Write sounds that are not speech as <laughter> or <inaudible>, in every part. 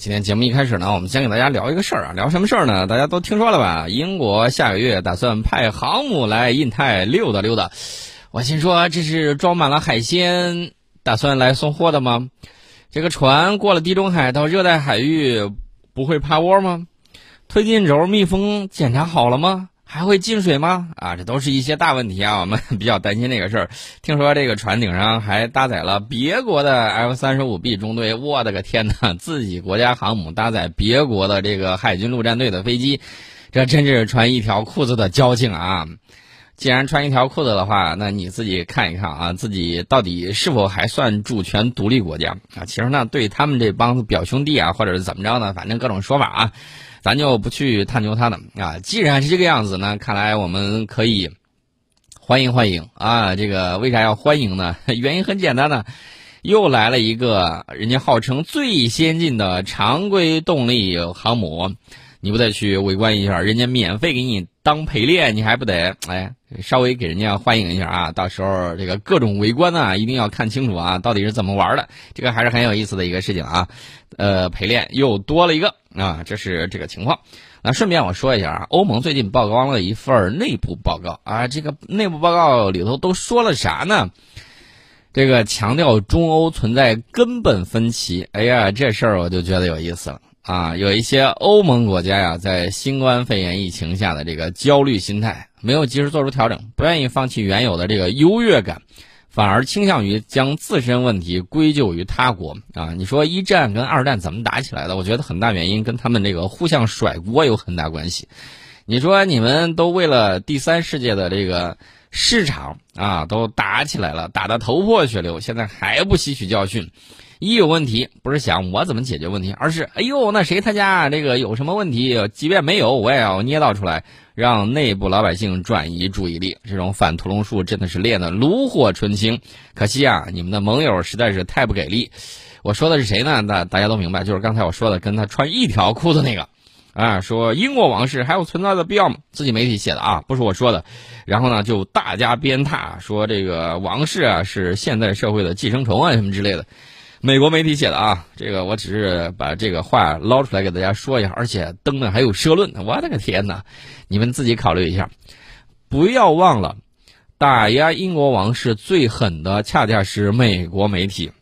今天节目一开始呢，我们先给大家聊一个事儿啊，聊什么事儿呢？大家都听说了吧？英国下个月打算派航母来印太溜达溜达。我心说，这是装满了海鲜，打算来送货的吗？这个船过了地中海到热带海域，不会趴窝吗？推进轴密封检查好了吗？还会进水吗？啊，这都是一些大问题啊，我们 <laughs> 比较担心这个事儿。听说这个船顶上还搭载了 <laughs> 别国的 F 三十五 B 中队，我的个天哪！<laughs> 自己国家航母搭载别国的这个海军陆战队的飞机，这真是穿一条裤子的交情啊！既然穿一条裤子的话，那你自己看一看啊，自己到底是否还算主权独立国家啊？其实呢，对他们这帮表兄弟啊，或者是怎么着呢，反正各种说法啊。咱就不去探究它的啊，既然是这个样子呢，看来我们可以欢迎欢迎啊。这个为啥要欢迎呢？<laughs> 原因很简单呢，又来了一个人家号称最先进的常规动力航母，你不得去围观一下？人家免费给你当陪练，你还不得哎稍微给人家欢迎一下啊？到时候这个各种围观呢，一定要看清楚啊，到底是怎么玩的？这个还是很有意思的一个事情啊。呃，陪练又多了一个。啊，这是这个情况。那顺便我说一下啊，欧盟最近曝光了一份内部报告啊，这个内部报告里头都说了啥呢？这个强调中欧存在根本分歧。哎呀，这事儿我就觉得有意思了啊！有一些欧盟国家呀，在新冠肺炎疫情下的这个焦虑心态，没有及时做出调整，不愿意放弃原有的这个优越感。反而倾向于将自身问题归咎于他国啊！你说一战跟二战怎么打起来的？我觉得很大原因跟他们这个互相甩锅有很大关系。你说你们都为了第三世界的这个市场啊，都打起来了，打得头破血流，现在还不吸取教训？一有问题，不是想我怎么解决问题，而是哎呦，那谁他家这个有什么问题？即便没有，我也要捏造出来。让内部老百姓转移注意力，这种反屠龙术真的是练得炉火纯青。可惜啊，你们的盟友实在是太不给力。我说的是谁呢？那大家都明白，就是刚才我说的，跟他穿一条裤子那个，啊，说英国王室还有存在的必要吗？自己媒体写的啊，不是我说的。然后呢，就大家鞭挞说这个王室啊是现代社会的寄生虫啊什么之类的。美国媒体写的啊，这个我只是把这个话捞出来给大家说一下，而且登的还有社论，我的个天哪！你们自己考虑一下，不要忘了，打压英国王室最狠的恰恰是美国媒体。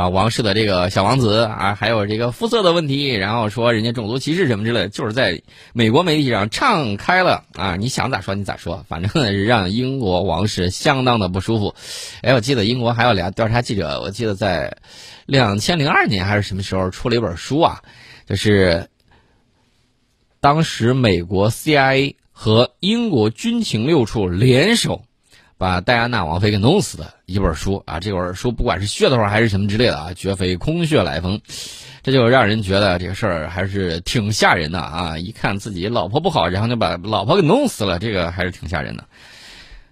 把王室的这个小王子啊，还有这个肤色的问题，然后说人家种族歧视什么之类，就是在美国媒体上唱开了啊！你想咋说你咋说，反正 <laughs> 让英国王室相当的不舒服。哎，我记得英国还有俩调查记者，我记得在两千零二年还是什么时候出了一本书啊，就是当时美国 CIA 和英国军情六处联手。把戴安娜王妃给弄死的一本书啊！这本书不管是噱头还是什么之类的啊，绝非空穴来风，这就让人觉得这个事儿还是挺吓人的啊！一看自己老婆不好，然后就把老婆给弄死了，这个还是挺吓人的。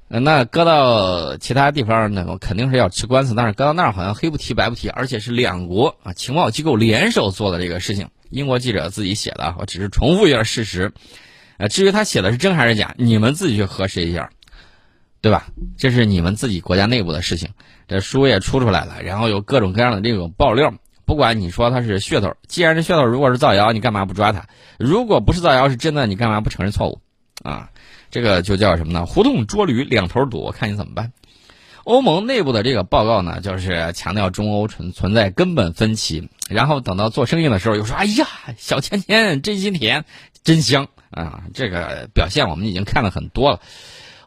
那搁到其他地方呢，我肯定是要吃官司，但是搁到那儿好像黑不提白不提，而且是两国啊情报机构联手做的这个事情。英国记者自己写的，我只是重复一下事实。呃，至于他写的是真还是假，你们自己去核实一下。对吧？这是你们自己国家内部的事情，这书也出出来了，然后有各种各样的这种爆料。不管你说他是噱头，既然是噱头，如果是造谣，你干嘛不抓他？如果不是造谣，是真的，你干嘛不承认错误？啊，这个就叫什么呢？胡同捉驴，两头堵。我看你怎么办？欧盟内部的这个报告呢，就是强调中欧存存在根本分歧，然后等到做生意的时候又说：“哎呀，小甜甜真心甜，真香啊！”这个表现我们已经看了很多了。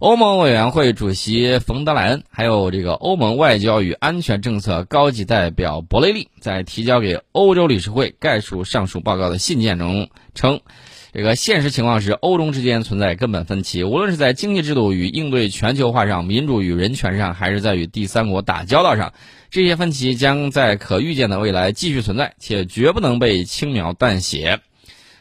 欧盟委员会主席冯德莱恩，还有这个欧盟外交与安全政策高级代表博雷利，在提交给欧洲理事会概述上述报告的信件中称，这个现实情况是欧中之间存在根本分歧，无论是在经济制度与应对全球化上、民主与人权上，还是在与第三国打交道上，这些分歧将在可预见的未来继续存在，且绝不能被轻描淡写。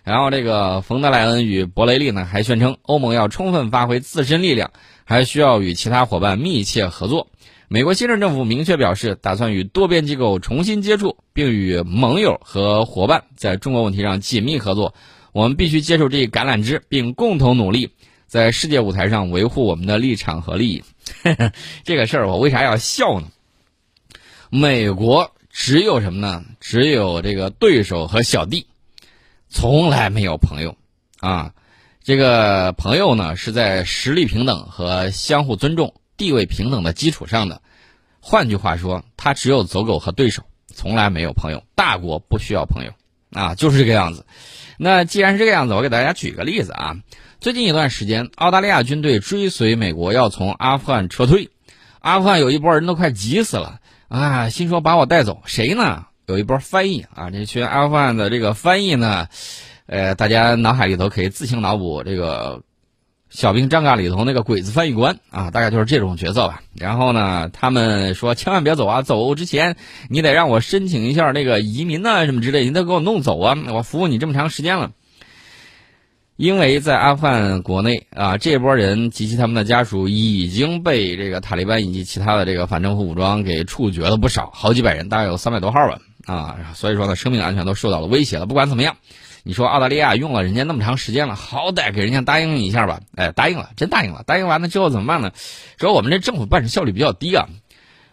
然后，这个冯德莱恩与博雷利呢，还宣称欧盟要充分发挥自身力量，还需要与其他伙伴密切合作。美国新任政府明确表示，打算与多边机构重新接触，并与盟友和伙伴在中国问题上紧密合作。我们必须接受这一橄榄枝，并共同努力，在世界舞台上维护我们的立场和利益。这个事儿，我为啥要笑呢？美国。只有什么呢？只有这个对手和小弟，从来没有朋友啊。这个朋友呢，是在实力平等和相互尊重、地位平等的基础上的。换句话说，他只有走狗和对手，从来没有朋友。大国不需要朋友啊，就是这个样子。那既然是这个样子，我给大家举个例子啊。最近一段时间，澳大利亚军队追随美国要从阿富汗撤退，阿富汗有一波人都快急死了啊，心说把我带走，谁呢？有一波翻译啊，这群阿富汗的这个翻译呢，呃，大家脑海里头可以自行脑补这个。小兵张嘎里头那个鬼子翻译官啊，大概就是这种角色吧。然后呢，他们说千万别走啊，走之前你得让我申请一下那个移民呐什么之类，你得给我弄走啊，我服务你这么长时间了。因为在阿富汗国内啊，这波人及其他们的家属已经被这个塔利班以及其他的这个反政府武装给处决了不少，好几百人，大概有三百多号吧啊，所以说呢，生命安全都受到了威胁了。不管怎么样。你说澳大利亚用了人家那么长时间了，好歹给人家答应一下吧？哎，答应了，真答应了。答应完了之后怎么办呢？说我们这政府办事效率比较低啊。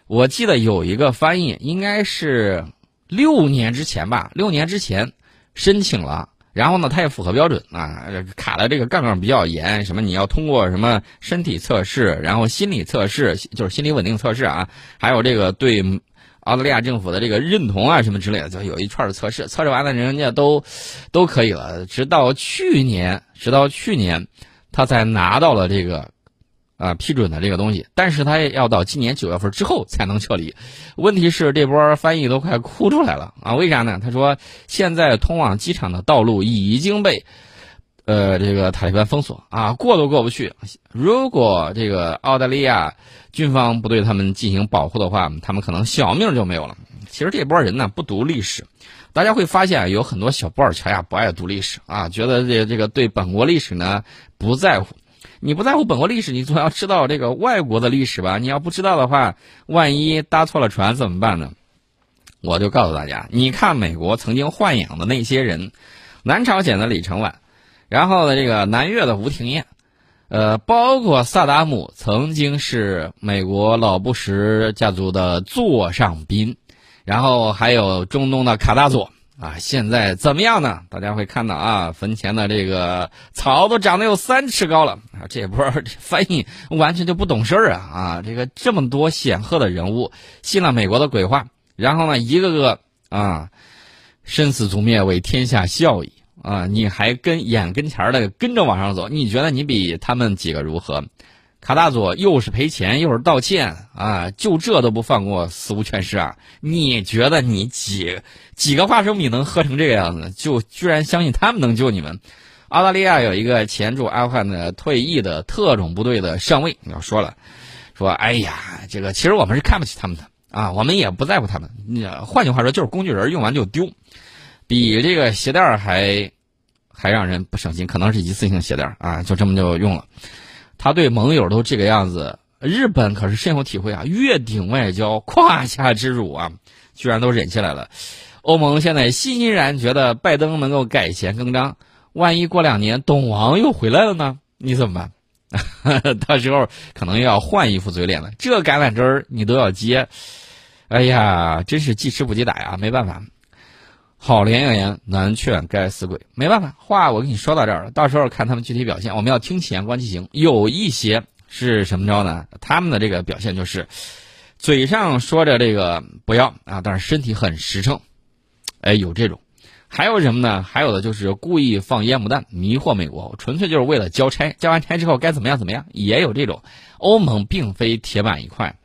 我记得有一个翻译，应该是六年之前吧，六年之前申请了，然后呢，他也符合标准啊，卡的这个杠杠比较严，什么你要通过什么身体测试，然后心理测试，就是心理稳定测试啊，还有这个对。澳大利亚政府的这个认同啊，什么之类的，就有一串的测试，测试完了，人家都都可以了。直到去年，直到去年，他才拿到了这个啊批准的这个东西，但是他也要到今年九月份之后才能撤离。问题是这波翻译都快哭出来了啊！为啥呢？他说现在通往机场的道路已经被。呃，这个塔利班封锁啊，过都过不去。如果这个澳大利亚军方不对他们进行保护的话，他们可能小命就没有了。其实这波人呢不读历史，大家会发现有很多小布尔乔亚不爱读历史啊，觉得这这个对本国历史呢不在乎。你不在乎本国历史，你总要知道这个外国的历史吧？你要不知道的话，万一搭错了船怎么办呢？我就告诉大家，你看美国曾经豢养的那些人，南朝鲜的李承晚。然后呢，这个南越的吴廷艳，呃，包括萨达姆曾经是美国老布什家族的座上宾，然后还有中东的卡大佐啊，现在怎么样呢？大家会看到啊，坟前的这个草都长得有三尺高了啊，这波翻译完全就不懂事儿啊啊，这个这么多显赫的人物信了美国的鬼话，然后呢，一个个啊，生死族灭，为天下笑矣。啊，你还跟眼跟前的跟着往上走，你觉得你比他们几个如何？卡大佐又是赔钱又是道歉啊，就这都不放过，死无全尸啊！你觉得你几几个花生米能喝成这个样子？就居然相信他们能救你们？澳大利亚有一个前驻阿富汗的退役的特种部队的上尉要说了，说哎呀，这个其实我们是看不起他们的啊，我们也不在乎他们。换句话说，就是工具人用完就丢。比这个鞋带还还让人不省心，可能是一次性鞋带啊，就这么就用了。他对盟友都这个样子，日本可是深有体会啊，月顶外交，胯下之辱啊，居然都忍下来了。欧盟现在欣欣然觉得拜登能够改弦更张，万一过两年董王又回来了呢？你怎么办？<laughs> 到时候可能又要换一副嘴脸了。这橄榄枝儿你都要接，哎呀，真是记吃不记打呀，没办法。好连言言，难劝该死鬼。没办法，话我跟你说到这儿了，到时候看他们具体表现。我们要听其言观其行。有一些是什么着呢？他们的这个表现就是，嘴上说着这个不要啊，但是身体很实诚。哎，有这种。还有什么呢？还有的就是故意放烟幕弹迷惑美国，纯粹就是为了交差。交完差之后该怎么样怎么样，也有这种。欧盟并非铁板一块，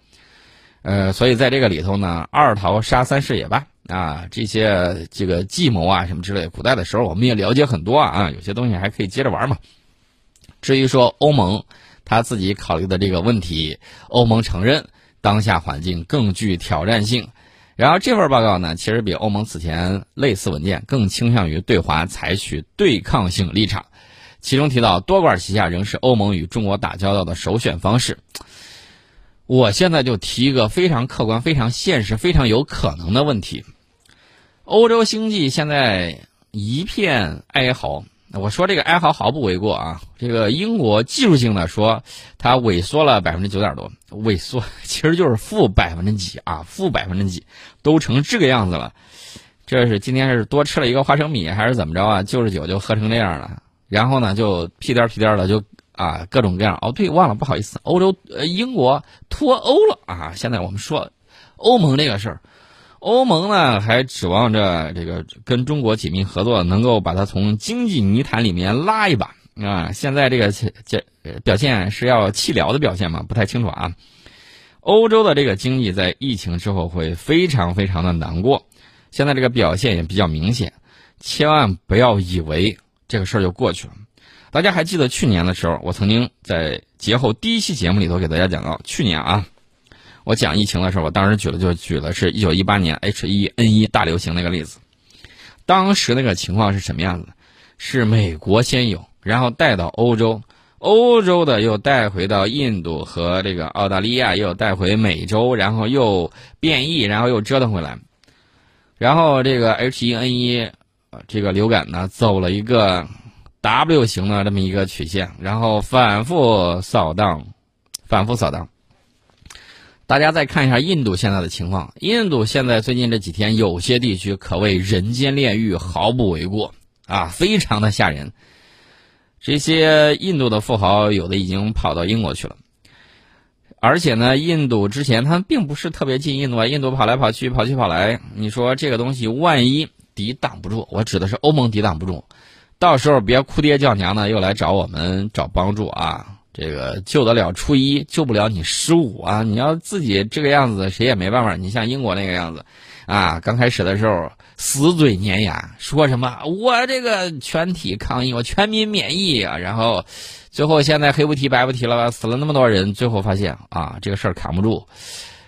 呃，所以在这个里头呢，二桃杀三士也罢。啊，这些这个计谋啊，什么之类，古代的时候我们也了解很多啊，啊，有些东西还可以接着玩嘛。至于说欧盟他自己考虑的这个问题，欧盟承认当下环境更具挑战性。然后这份报告呢，其实比欧盟此前类似文件更倾向于对华采取对抗性立场，其中提到多管齐下仍是欧盟与中国打交道的首选方式。我现在就提一个非常客观、非常现实、非常有可能的问题。欧洲经济现在一片哀嚎我说这个哀嚎毫不为过啊。这个英国技术性的说，它萎缩了百分之九点多，萎缩 <laughs> 其实就是负百分之几啊，负百分之几都成这个样子了。这是今天是多吃了一个花生米还是怎么着啊？就是酒就喝成这样了，然后呢就屁颠屁颠的就啊各种各样。哦对，忘了不好意思，欧洲呃英国脱欧了啊。现在我们说欧盟这个事儿。欧盟呢，还指望着这个跟中国紧密合作，能够把它从经济泥潭里面拉一把啊！现在这个这表现是要气疗的表现吗？不太清楚啊。欧洲的这个经济在疫情之后会非常非常的难过，现在这个表现也比较明显，千万不要以为这个事儿就过去了。大家还记得去年的时候，我曾经在节后第一期节目里头给大家讲到，去年啊。我讲疫情的时候，我当时举的就举的是一九一八年 H1N1 大流行那个例子。当时那个情况是什么样子？是美国先有，然后带到欧洲，欧洲的又带回到印度和这个澳大利亚，又带回美洲，然后又变异，然后又折腾回来。然后这个 H1N1 这个流感呢，走了一个 W 型的这么一个曲线，然后反复扫荡，反复扫荡。大家再看一下印度现在的情况。印度现在最近这几天，有些地区可谓人间炼狱，毫不为过啊，非常的吓人。这些印度的富豪有的已经跑到英国去了，而且呢，印度之前他并不是特别近印度啊，印度跑来跑去，跑去跑来。你说这个东西万一抵挡不住，我指的是欧盟抵挡不住，到时候别哭爹叫娘的又来找我们找帮助啊。这个救得了初一，救不了你十五啊！你要自己这个样子，谁也没办法。你像英国那个样子，啊，刚开始的时候死嘴粘牙，说什么我这个全体抗疫，我全民免疫啊，然后最后现在黑不提白不提了吧，死了那么多人，最后发现啊，这个事儿扛不住，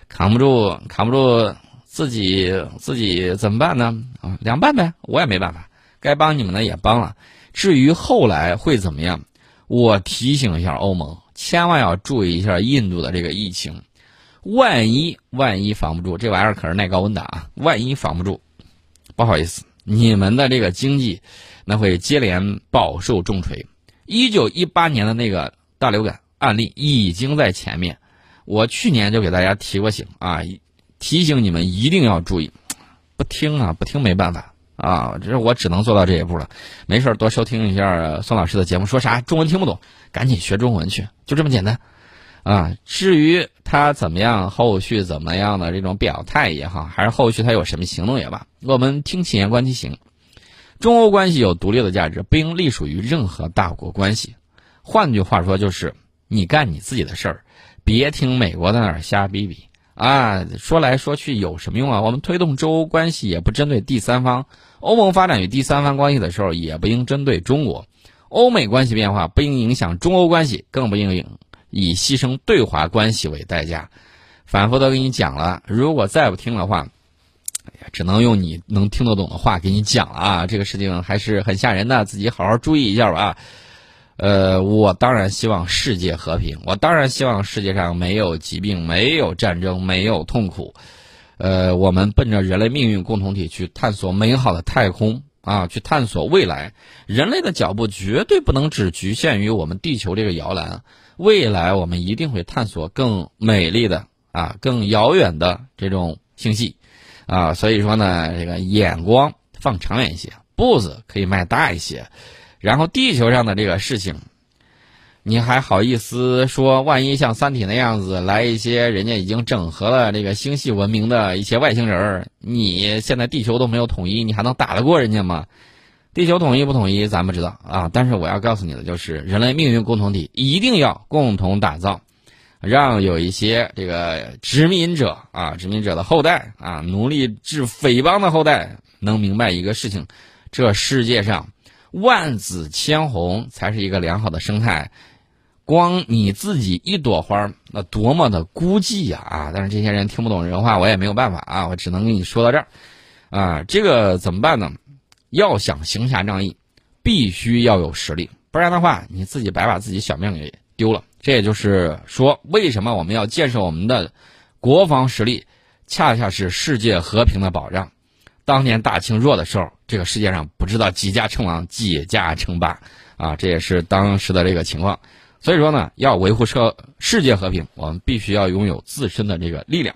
扛不住，扛不住，自己自己怎么办呢？啊，凉拌呗，我也没办法，该帮你们的也帮了。至于后来会怎么样？我提醒一下欧盟，千万要注意一下印度的这个疫情，万一万一防不住，这玩意儿可是耐高温的啊！万一防不住，不好意思，你们的这个经济那会接连饱受重锤。一九一八年的那个大流感案例已经在前面，我去年就给大家提过醒啊，提醒你们一定要注意，不听啊，不听没办法。啊，这我只能做到这一步了。没事多收听一下宋老师的节目，说啥中文听不懂，赶紧学中文去，就这么简单。啊，至于他怎么样，后续怎么样的这种表态也好，还是后续他有什么行动也罢，我们听其言观其行。中欧关系有独立的价值，不应隶属于任何大国关系。换句话说，就是你干你自己的事儿，别听美国在那儿瞎逼逼。啊，说来说去有什么用啊？我们推动中欧关系也不针对第三方，欧盟发展与第三方关系的时候也不应针对中国，欧美关系变化不应影响中欧关系，更不应以牺牲对华关系为代价。反复都给你讲了，如果再不听的话，哎呀，只能用你能听得懂的话给你讲了啊！这个事情还是很吓人的，自己好好注意一下吧啊。呃，我当然希望世界和平，我当然希望世界上没有疾病、没有战争、没有痛苦。呃，我们奔着人类命运共同体去探索美好的太空啊，去探索未来。人类的脚步绝对不能只局限于我们地球这个摇篮，未来我们一定会探索更美丽的啊、更遥远的这种星系啊。所以说呢，这个眼光放长远一些，步子可以迈大一些。然后地球上的这个事情，你还好意思说？万一像《三体》那样子来一些人家已经整合了这个星系文明的一些外星人儿，你现在地球都没有统一，你还能打得过人家吗？地球统一不统一，咱不知道啊。但是我要告诉你的就是，人类命运共同体一定要共同打造，让有一些这个殖民者啊，殖民者的后代啊，奴隶制匪帮的后代能明白一个事情：这世界上。万紫千红才是一个良好的生态，光你自己一朵花，那多么的孤寂呀！啊，但是这些人听不懂人话，我也没有办法啊，我只能跟你说到这儿，啊，这个怎么办呢？要想行侠仗义，必须要有实力，不然的话，你自己白把自己小命给丢了。这也就是说，为什么我们要建设我们的国防实力，恰恰是世界和平的保障。当年大清弱的时候，这个世界上不知道几家称王，几家称霸啊，这也是当时的这个情况。所以说呢，要维护社世界和平，我们必须要拥有自身的这个力量。